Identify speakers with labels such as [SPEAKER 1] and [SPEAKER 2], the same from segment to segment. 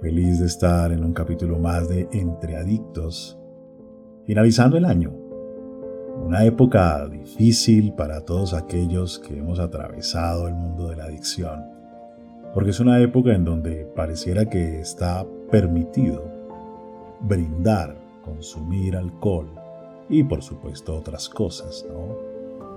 [SPEAKER 1] feliz de estar en un capítulo más de Entre Adictos, finalizando el año, una época difícil para todos aquellos que hemos atravesado el mundo de la adicción, porque es una época en donde pareciera que está permitido brindar, consumir alcohol y por supuesto otras cosas, ¿no?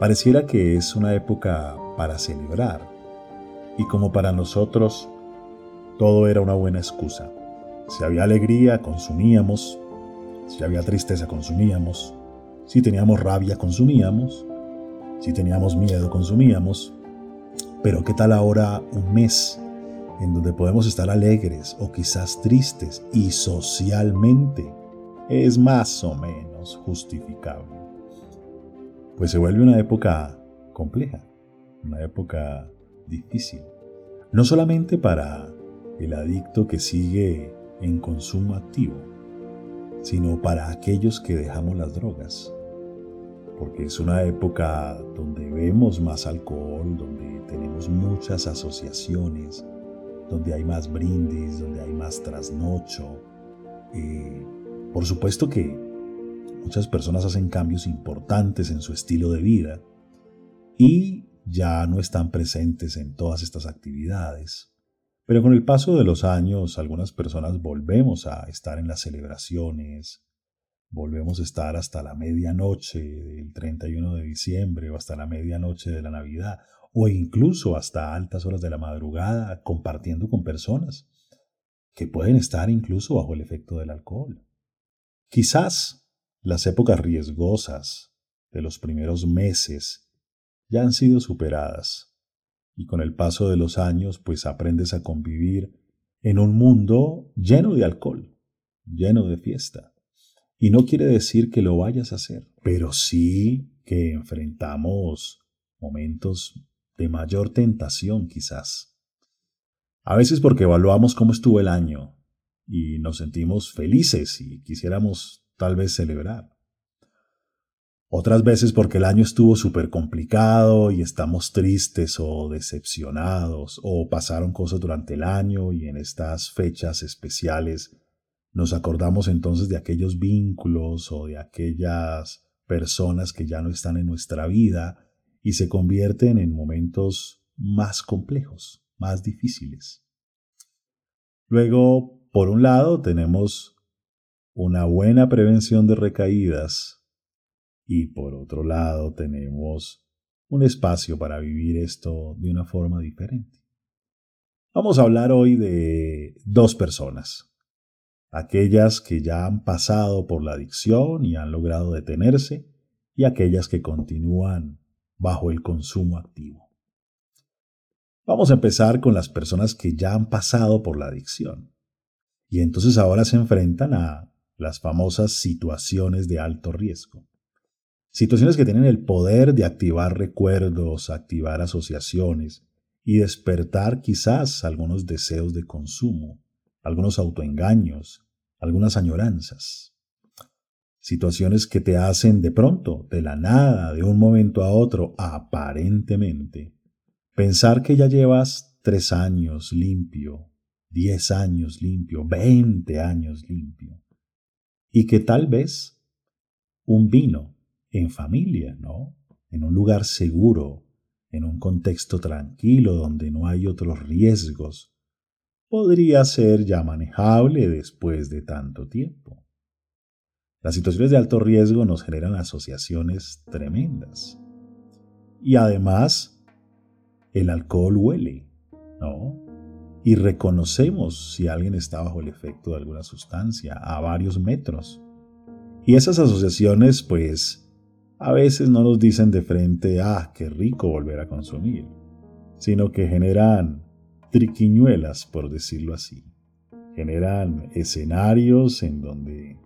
[SPEAKER 1] Pareciera que es una época para celebrar y como para nosotros todo era una buena excusa. Si había alegría, consumíamos. Si había tristeza, consumíamos. Si teníamos rabia, consumíamos. Si teníamos miedo, consumíamos. Pero ¿qué tal ahora un mes en donde podemos estar alegres o quizás tristes y socialmente es más o menos justificable? pues se vuelve una época compleja, una época difícil. No solamente para el adicto que sigue en consumo activo, sino para aquellos que dejamos las drogas. Porque es una época donde vemos más alcohol, donde tenemos muchas asociaciones, donde hay más brindis, donde hay más trasnocho. Eh, por supuesto que Muchas personas hacen cambios importantes en su estilo de vida y ya no están presentes en todas estas actividades. Pero con el paso de los años, algunas personas volvemos a estar en las celebraciones, volvemos a estar hasta la medianoche del 31 de diciembre o hasta la medianoche de la Navidad o incluso hasta altas horas de la madrugada compartiendo con personas que pueden estar incluso bajo el efecto del alcohol. Quizás las épocas riesgosas de los primeros meses ya han sido superadas y con el paso de los años pues aprendes a convivir en un mundo lleno de alcohol, lleno de fiesta. Y no quiere decir que lo vayas a hacer, pero sí que enfrentamos momentos de mayor tentación quizás. A veces porque evaluamos cómo estuvo el año y nos sentimos felices y quisiéramos tal vez celebrar. Otras veces porque el año estuvo súper complicado y estamos tristes o decepcionados o pasaron cosas durante el año y en estas fechas especiales nos acordamos entonces de aquellos vínculos o de aquellas personas que ya no están en nuestra vida y se convierten en momentos más complejos, más difíciles. Luego, por un lado, tenemos una buena prevención de recaídas y por otro lado tenemos un espacio para vivir esto de una forma diferente. Vamos a hablar hoy de dos personas, aquellas que ya han pasado por la adicción y han logrado detenerse y aquellas que continúan bajo el consumo activo. Vamos a empezar con las personas que ya han pasado por la adicción y entonces ahora se enfrentan a las famosas situaciones de alto riesgo. Situaciones que tienen el poder de activar recuerdos, activar asociaciones y despertar quizás algunos deseos de consumo, algunos autoengaños, algunas añoranzas. Situaciones que te hacen de pronto, de la nada, de un momento a otro, aparentemente, pensar que ya llevas tres años limpio, diez años limpio, veinte años limpio y que tal vez un vino en familia, ¿no? En un lugar seguro, en un contexto tranquilo donde no hay otros riesgos, podría ser ya manejable después de tanto tiempo. Las situaciones de alto riesgo nos generan asociaciones tremendas. Y además, el alcohol huele, ¿no? Y reconocemos si alguien está bajo el efecto de alguna sustancia a varios metros. Y esas asociaciones, pues, a veces no nos dicen de frente, ah, qué rico volver a consumir, sino que generan triquiñuelas, por decirlo así. Generan escenarios en donde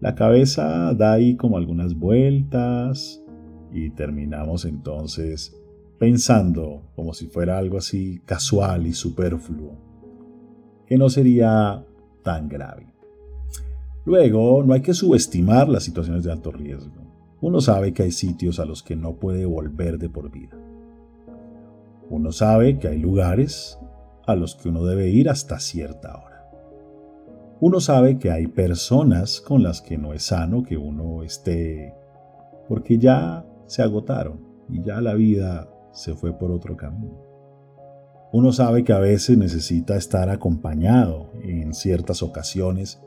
[SPEAKER 1] la cabeza da ahí como algunas vueltas y terminamos entonces pensando como si fuera algo así casual y superfluo, que no sería tan grave. Luego, no hay que subestimar las situaciones de alto riesgo. Uno sabe que hay sitios a los que no puede volver de por vida. Uno sabe que hay lugares a los que uno debe ir hasta cierta hora uno sabe que hay personas con las que no es sano que uno esté porque ya se agotaron y ya la vida se fue por otro camino. Uno sabe que a veces necesita estar acompañado en ciertas ocasiones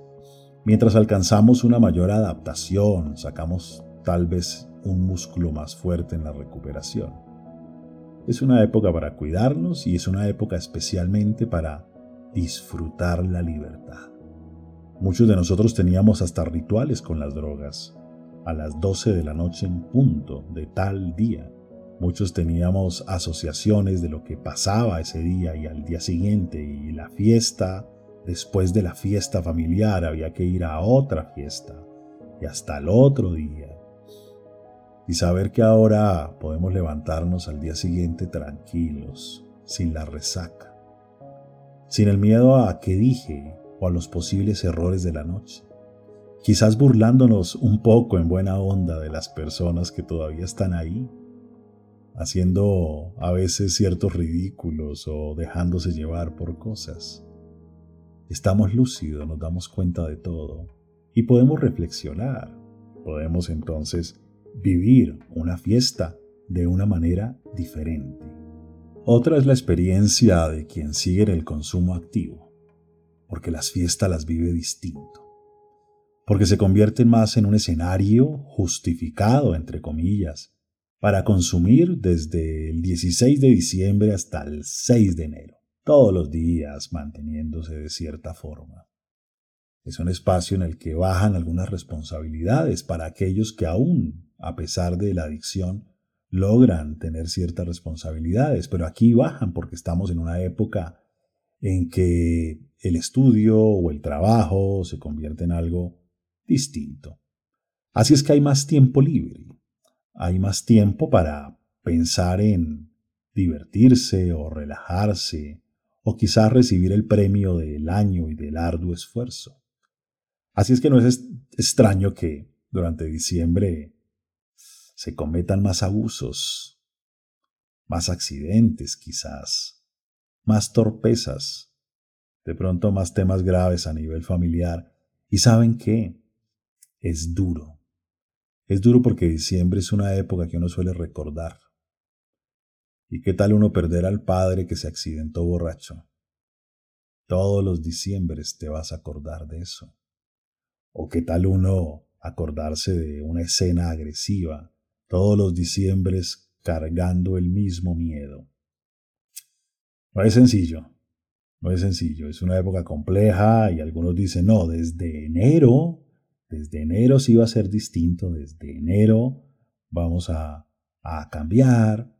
[SPEAKER 1] mientras alcanzamos una mayor adaptación, sacamos tal vez un músculo más fuerte en la recuperación. Es una época para cuidarnos y es una época especialmente para disfrutar la libertad. Muchos de nosotros teníamos hasta rituales con las drogas. A las 12 de la noche en punto de tal día. Muchos teníamos asociaciones de lo que pasaba ese día y al día siguiente y la fiesta. Después de la fiesta familiar había que ir a otra fiesta y hasta el otro día. Y saber que ahora podemos levantarnos al día siguiente tranquilos, sin la resaca, sin el miedo a qué dije o a los posibles errores de la noche. Quizás burlándonos un poco en buena onda de las personas que todavía están ahí, haciendo a veces ciertos ridículos o dejándose llevar por cosas. Estamos lúcidos, nos damos cuenta de todo y podemos reflexionar. Podemos entonces vivir una fiesta de una manera diferente. Otra es la experiencia de quien sigue en el consumo activo porque las fiestas las vive distinto, porque se convierten más en un escenario justificado, entre comillas, para consumir desde el 16 de diciembre hasta el 6 de enero, todos los días manteniéndose de cierta forma. Es un espacio en el que bajan algunas responsabilidades para aquellos que aún, a pesar de la adicción, logran tener ciertas responsabilidades, pero aquí bajan porque estamos en una época en que el estudio o el trabajo se convierte en algo distinto. Así es que hay más tiempo libre, hay más tiempo para pensar en divertirse o relajarse, o quizás recibir el premio del año y del arduo esfuerzo. Así es que no es extraño que durante diciembre se cometan más abusos, más accidentes quizás, más torpezas, de pronto más temas graves a nivel familiar. ¿Y saben qué? Es duro. Es duro porque diciembre es una época que uno suele recordar. ¿Y qué tal uno perder al padre que se accidentó borracho? Todos los diciembres te vas a acordar de eso. ¿O qué tal uno acordarse de una escena agresiva? Todos los diciembres cargando el mismo miedo. No es sencillo, no es sencillo, es una época compleja y algunos dicen, no, desde enero, desde enero sí va a ser distinto, desde enero vamos a, a cambiar.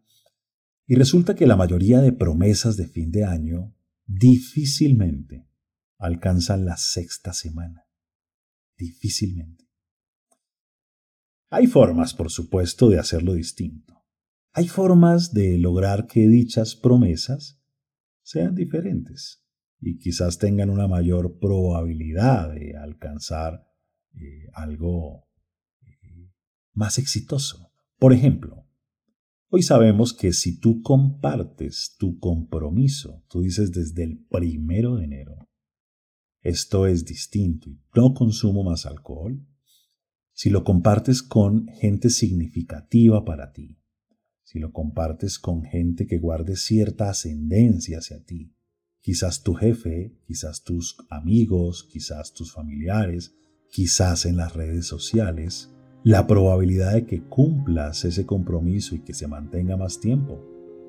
[SPEAKER 1] Y resulta que la mayoría de promesas de fin de año difícilmente alcanzan la sexta semana. Difícilmente. Hay formas, por supuesto, de hacerlo distinto. Hay formas de lograr que dichas promesas sean diferentes y quizás tengan una mayor probabilidad de alcanzar eh, algo eh, más exitoso. Por ejemplo, hoy sabemos que si tú compartes tu compromiso, tú dices desde el primero de enero, esto es distinto y no consumo más alcohol, si lo compartes con gente significativa para ti, si lo compartes con gente que guarde cierta ascendencia hacia ti, quizás tu jefe, quizás tus amigos, quizás tus familiares, quizás en las redes sociales, la probabilidad de que cumplas ese compromiso y que se mantenga más tiempo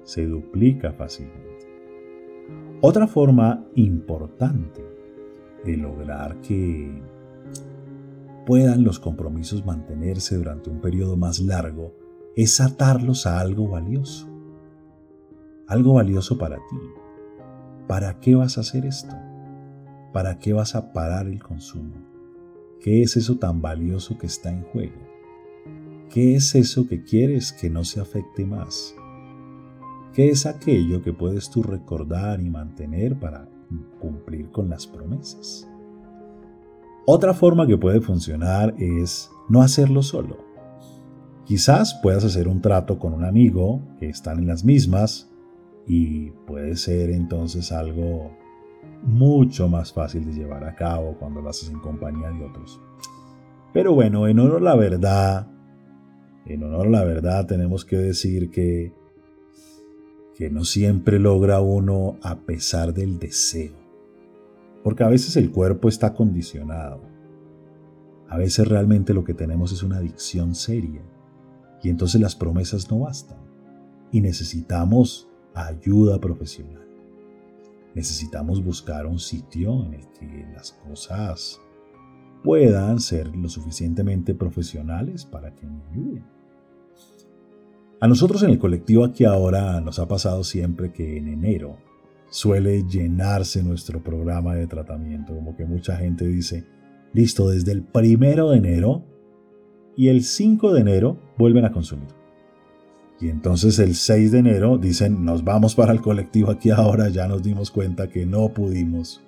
[SPEAKER 1] se duplica fácilmente. Otra forma importante de lograr que puedan los compromisos mantenerse durante un periodo más largo es atarlos a algo valioso. Algo valioso para ti. ¿Para qué vas a hacer esto? ¿Para qué vas a parar el consumo? ¿Qué es eso tan valioso que está en juego? ¿Qué es eso que quieres que no se afecte más? ¿Qué es aquello que puedes tú recordar y mantener para cumplir con las promesas? Otra forma que puede funcionar es no hacerlo solo. Quizás puedas hacer un trato con un amigo que están en las mismas y puede ser entonces algo mucho más fácil de llevar a cabo cuando lo haces en compañía de otros. Pero bueno, en honor a la verdad, en honor a la verdad tenemos que decir que, que no siempre logra uno a pesar del deseo. Porque a veces el cuerpo está condicionado. A veces realmente lo que tenemos es una adicción seria. Y entonces las promesas no bastan. Y necesitamos ayuda profesional. Necesitamos buscar un sitio en el que las cosas puedan ser lo suficientemente profesionales para que me ayuden. A nosotros en el colectivo aquí ahora nos ha pasado siempre que en enero suele llenarse nuestro programa de tratamiento, como que mucha gente dice, listo, desde el primero de enero y el 5 de enero vuelven a consumir. Y entonces el 6 de enero dicen, nos vamos para el colectivo aquí ahora, ya nos dimos cuenta que no pudimos.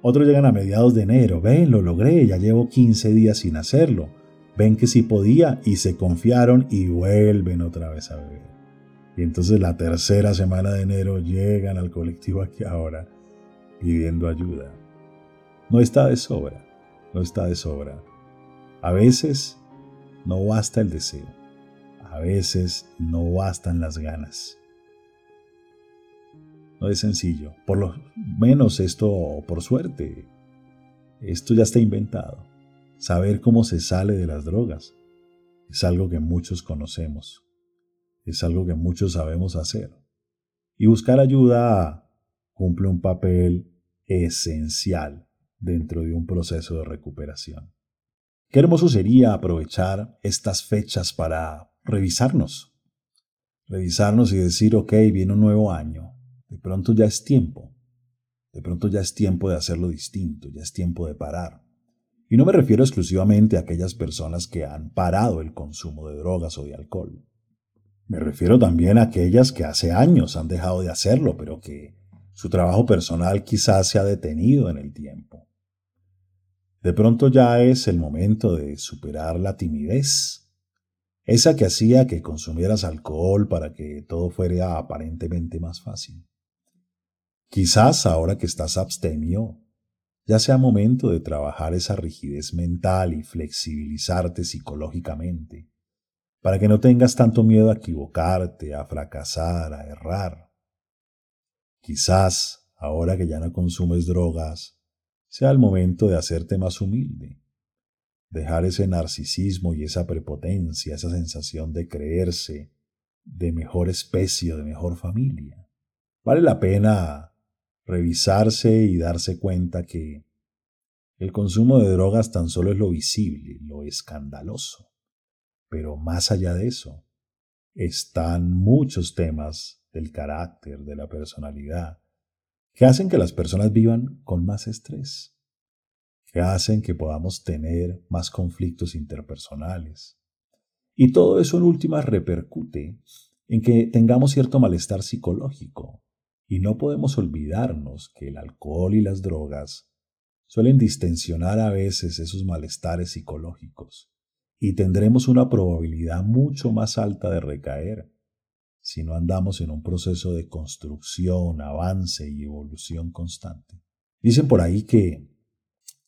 [SPEAKER 1] Otros llegan a mediados de enero, ven, lo logré, ya llevo 15 días sin hacerlo ven que sí podía y se confiaron y vuelven otra vez a beber. Y entonces la tercera semana de enero llegan al colectivo aquí ahora pidiendo ayuda. No está de sobra, no está de sobra. A veces no basta el deseo, a veces no bastan las ganas. No es sencillo, por lo menos esto, por suerte, esto ya está inventado. Saber cómo se sale de las drogas es algo que muchos conocemos, es algo que muchos sabemos hacer. Y buscar ayuda cumple un papel esencial dentro de un proceso de recuperación. Qué hermoso sería aprovechar estas fechas para revisarnos. Revisarnos y decir, ok, viene un nuevo año. De pronto ya es tiempo. De pronto ya es tiempo de hacerlo distinto, ya es tiempo de parar. Y no me refiero exclusivamente a aquellas personas que han parado el consumo de drogas o de alcohol. Me refiero también a aquellas que hace años han dejado de hacerlo, pero que su trabajo personal quizás se ha detenido en el tiempo. De pronto ya es el momento de superar la timidez, esa que hacía que consumieras alcohol para que todo fuera aparentemente más fácil. Quizás ahora que estás abstemio, ya sea momento de trabajar esa rigidez mental y flexibilizarte psicológicamente, para que no tengas tanto miedo a equivocarte, a fracasar, a errar. Quizás, ahora que ya no consumes drogas, sea el momento de hacerte más humilde, dejar ese narcisismo y esa prepotencia, esa sensación de creerse de mejor especie o de mejor familia. Vale la pena revisarse y darse cuenta que el consumo de drogas tan solo es lo visible, lo escandaloso. Pero más allá de eso, están muchos temas del carácter, de la personalidad, que hacen que las personas vivan con más estrés, que hacen que podamos tener más conflictos interpersonales. Y todo eso en últimas repercute en que tengamos cierto malestar psicológico, y no podemos olvidarnos que el alcohol y las drogas suelen distensionar a veces esos malestares psicológicos y tendremos una probabilidad mucho más alta de recaer si no andamos en un proceso de construcción, avance y evolución constante. Dicen por ahí que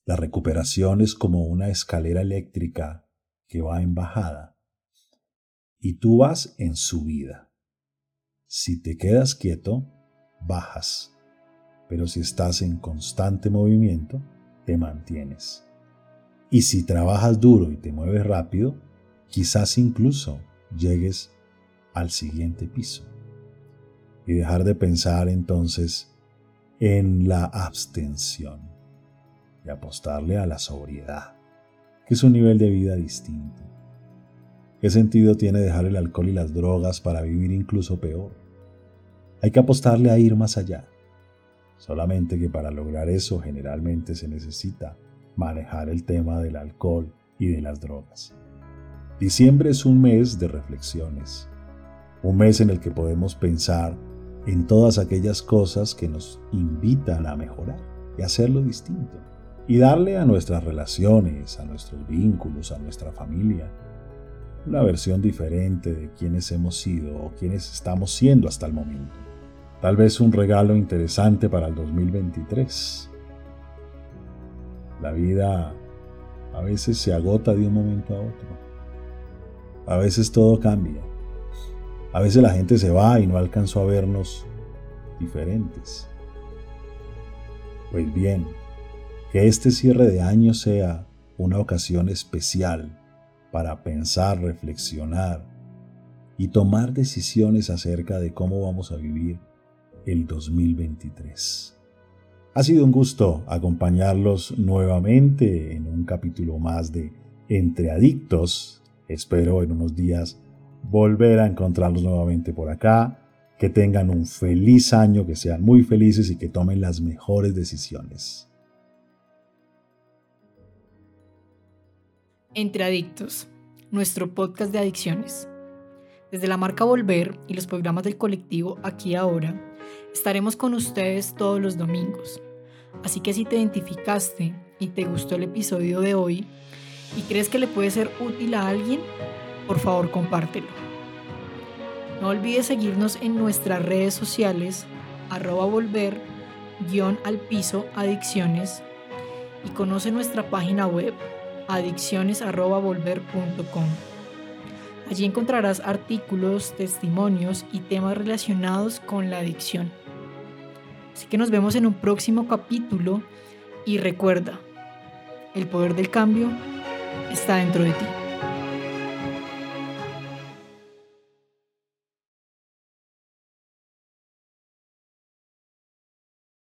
[SPEAKER 1] la recuperación es como una escalera eléctrica que va en bajada y tú vas en subida. Si te quedas quieto, bajas. pero si estás en constante movimiento, te mantienes. Y si trabajas duro y te mueves rápido, quizás incluso llegues al siguiente piso. Y dejar de pensar entonces en la abstención y apostarle a la sobriedad, que es un nivel de vida distinto. ¿Qué sentido tiene dejar el alcohol y las drogas para vivir incluso peor? Hay que apostarle a ir más allá. Solamente que para lograr eso generalmente se necesita manejar el tema del alcohol y de las drogas. Diciembre es un mes de reflexiones, un mes en el que podemos pensar en todas aquellas cosas que nos invitan a mejorar y hacerlo distinto, y darle a nuestras relaciones, a nuestros vínculos, a nuestra familia, una versión diferente de quienes hemos sido o quienes estamos siendo hasta el momento. Tal vez un regalo interesante para el 2023. La vida a veces se agota de un momento a otro. A veces todo cambia. A veces la gente se va y no alcanzó a vernos diferentes. Pues bien, que este cierre de año sea una ocasión especial para pensar, reflexionar y tomar decisiones acerca de cómo vamos a vivir el 2023. Ha sido un gusto acompañarlos nuevamente en un capítulo más de Entre Adictos. Espero en unos días volver a encontrarlos nuevamente por acá. Que tengan un feliz año, que sean muy felices y que tomen las mejores decisiones.
[SPEAKER 2] Entre Adictos, nuestro podcast de adicciones. Desde la marca Volver y los programas del colectivo Aquí Ahora, estaremos con ustedes todos los domingos. Así que si te identificaste y te gustó el episodio de hoy y crees que le puede ser útil a alguien, por favor compártelo. No olvides seguirnos en nuestras redes sociales, arroba volver, guion al piso, adicciones, y conoce nuestra página web adicciones.volver.com. Allí encontrarás artículos, testimonios y temas relacionados con la adicción. Así que nos vemos en un próximo capítulo y recuerda, el poder del cambio está dentro de ti.